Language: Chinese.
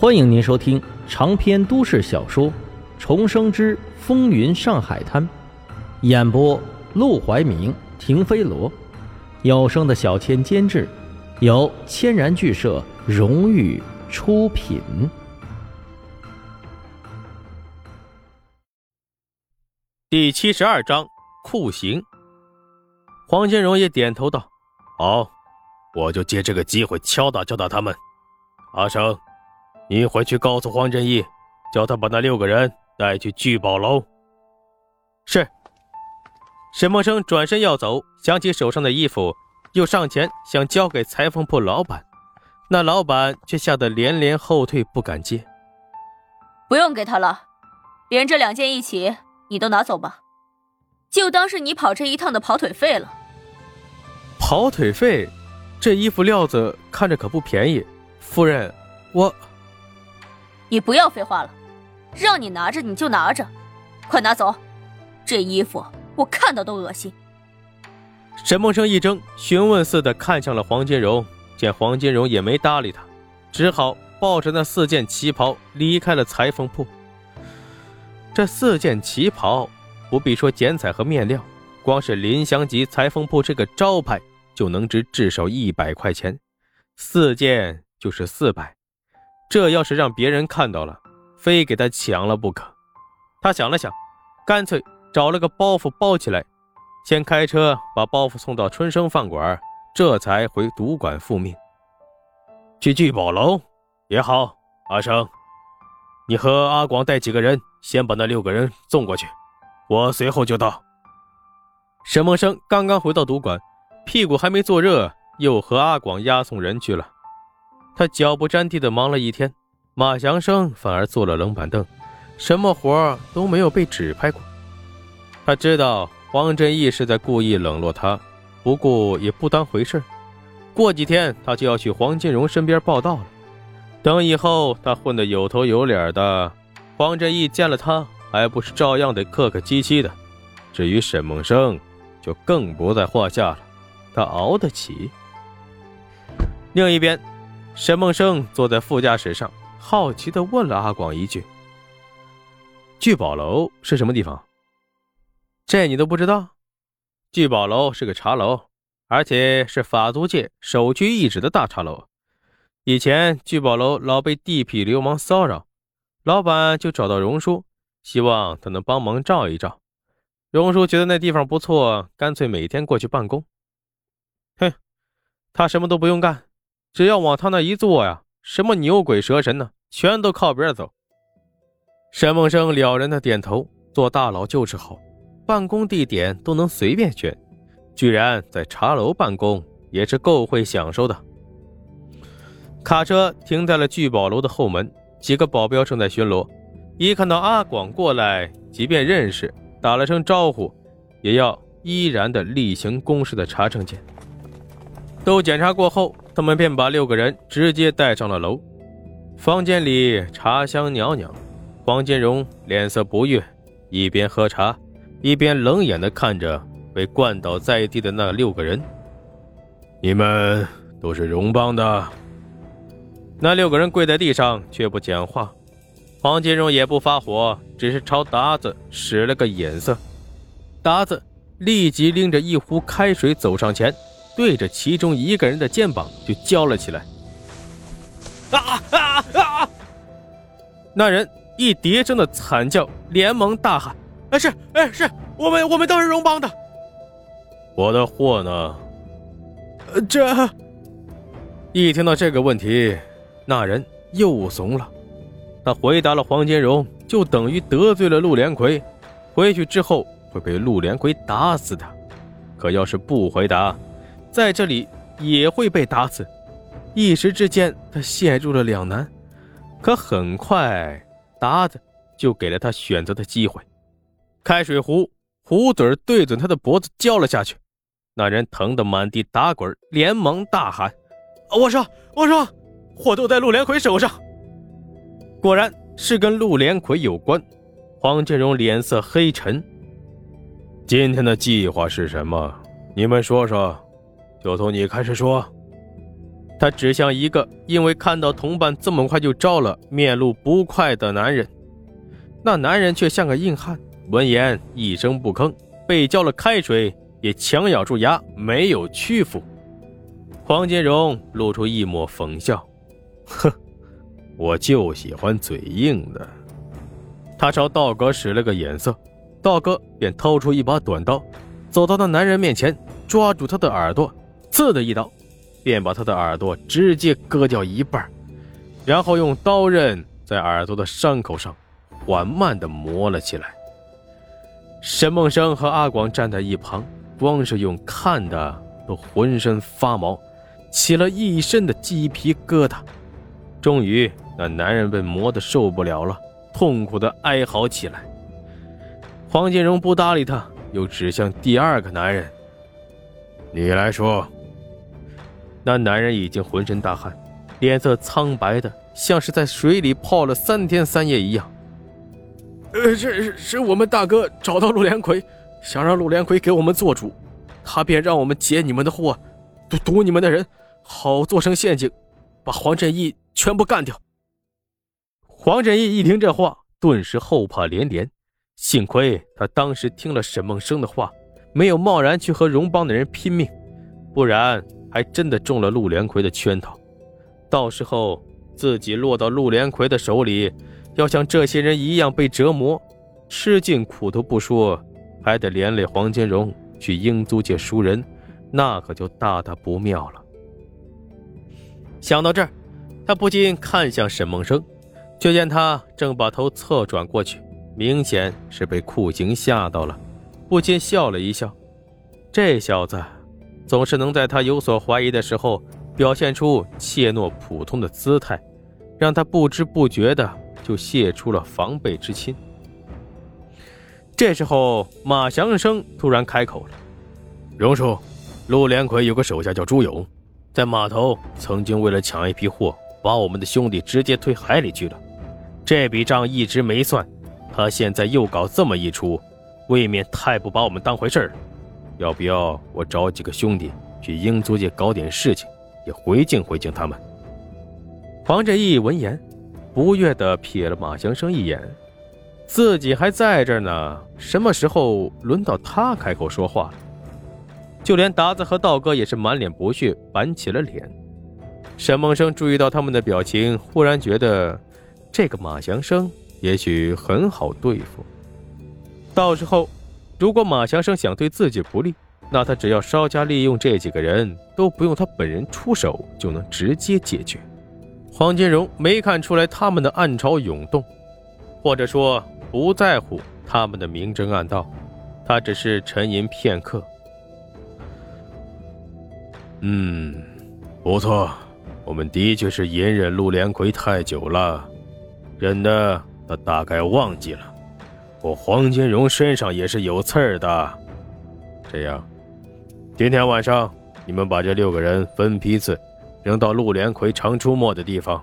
欢迎您收听长篇都市小说《重生之风云上海滩》，演播：陆怀明、停飞罗，有声的小千监制，由千然剧社荣誉出品。第七十二章酷刑。黄金荣也点头道：“好，我就借这个机会敲打敲打他们。”阿生。你回去告诉黄振义，叫他把那六个人带去聚宝楼。是。沈梦生转身要走，想起手上的衣服，又上前想交给裁缝铺老板，那老板却吓得连连后退，不敢接。不用给他了，连这两件一起，你都拿走吧，就当是你跑这一趟的跑腿费了。跑腿费？这衣服料子看着可不便宜，夫人，我。你不要废话了，让你拿着你就拿着，快拿走！这衣服我看到都恶心。沈梦生一怔，询问似的看向了黄金荣，见黄金荣也没搭理他，只好抱着那四件旗袍离开了裁缝铺。这四件旗袍，不必说剪彩和面料，光是林祥吉裁缝铺这个招牌就能值至少一百块钱，四件就是四百。这要是让别人看到了，非给他抢了不可。他想了想，干脆找了个包袱包起来，先开车把包袱送到春生饭馆，这才回赌馆复命。去聚宝楼也好，阿生，你和阿广带几个人，先把那六个人送过去，我随后就到。沈梦生刚刚回到赌馆，屁股还没坐热，又和阿广押送人去了。他脚不沾地的忙了一天，马祥生反而坐了冷板凳，什么活都没有被指派过。他知道黄振义是在故意冷落他，不过也不当回事。过几天他就要去黄金荣身边报道了。等以后他混得有头有脸的，黄振义见了他还不是照样得客客气气的。至于沈梦生，就更不在话下了，他熬得起。另一边。沈梦生坐在副驾驶上，好奇地问了阿广一句：“聚宝楼是什么地方？这你都不知道？聚宝楼是个茶楼，而且是法租界首屈一指的大茶楼。以前聚宝楼老被地痞流氓骚扰，老板就找到荣叔，希望他能帮忙照一照。荣叔觉得那地方不错，干脆每天过去办公。哼，他什么都不用干。”只要往他那一坐呀，什么牛鬼蛇神呢，全都靠边走。沈梦生了然的点头，做大佬就是好，办公地点都能随便选，居然在茶楼办公，也是够会享受的。卡车停在了聚宝楼的后门，几个保镖正在巡逻，一看到阿广过来，即便认识，打了声招呼，也要依然的例行公事的查证件。都检查过后。他们便把六个人直接带上了楼，房间里茶香袅袅，黄金荣脸色不悦，一边喝茶，一边冷眼地看着被灌倒在地的那六个人。你们都是荣帮的？那六个人跪在地上却不讲话，黄金荣也不发火，只是朝达子使了个眼色，达子立即拎着一壶开水走上前。对着其中一个人的肩膀就浇了起来。啊啊啊！那人一叠声的惨叫，连忙大喊：“哎是哎是，我们我们都是荣帮的。”我的货呢？这一听到这个问题，那人又怂了。他回答了黄金荣，就等于得罪了陆连魁，回去之后会被陆连魁打死的。可要是不回答，在这里也会被打死，一时之间他陷入了两难。可很快，达子就给了他选择的机会。开水壶壶嘴对准他的脖子浇了下去，那人疼得满地打滚，连忙大喊：“我说，我说，货都在陆连魁手上。”果然是跟陆连魁有关。黄振荣脸色黑沉：“今天的计划是什么？你们说说。”就从你开始说。他指向一个因为看到同伴这么快就招了，面露不快的男人。那男人却像个硬汉，闻言一声不吭，被浇了开水也强咬住牙，没有屈服。黄金荣露出一抹讽笑：“哼，我就喜欢嘴硬的。”他朝道哥使了个眼色，道哥便掏出一把短刀，走到那男人面前，抓住他的耳朵，刺的一刀，便把他的耳朵直接割掉一半，然后用刀刃在耳朵的伤口上。缓慢地磨了起来。沈梦生和阿广站在一旁，光是用看的都浑身发毛，起了一身的鸡皮疙瘩。终于，那男人被磨得受不了了，痛苦地哀嚎起来。黄金荣不搭理他，又指向第二个男人：“你来说。”那男人已经浑身大汗，脸色苍白的，像是在水里泡了三天三夜一样。呃，是是我们大哥找到陆连魁，想让陆连魁给我们做主，他便让我们劫你们的货，堵堵你们的人，好做成陷阱，把黄振义全部干掉。黄振义一听这话，顿时后怕连连，幸亏他当时听了沈梦生的话，没有贸然去和荣邦的人拼命，不然还真的中了陆连魁的圈套，到时候自己落到陆连魁的手里。要像这些人一样被折磨，吃尽苦头不说，还得连累黄金荣去英租界赎人，那可就大大不妙了。想到这儿，他不禁看向沈梦生，却见他正把头侧转过去，明显是被酷刑吓到了，不禁笑了一笑。这小子总是能在他有所怀疑的时候，表现出怯懦普通的姿态，让他不知不觉的。就泄出了防备之心。这时候，马祥生突然开口了：“荣叔，陆连魁有个手下叫朱勇，在码头曾经为了抢一批货，把我们的兄弟直接推海里去了。这笔账一直没算，他现在又搞这么一出，未免太不把我们当回事儿。要不要我找几个兄弟去英租界搞点事情，也回敬回敬他们？”黄振义闻言。不悦地瞥了马祥生一眼，自己还在这儿呢，什么时候轮到他开口说话了？就连达子和道哥也是满脸不屑，板起了脸。沈梦生注意到他们的表情，忽然觉得这个马祥生也许很好对付。到时候，如果马祥生想对自己不利，那他只要稍加利用这几个人，都不用他本人出手，就能直接解决。黄金荣没看出来他们的暗潮涌动，或者说不在乎他们的明争暗斗，他只是沉吟片刻。嗯，不错，我们的确是隐忍陆连魁太久了，忍的他大概忘记了，我黄金荣身上也是有刺儿的。这样，今天晚上你们把这六个人分批次。扔到陆连魁常出没的地方，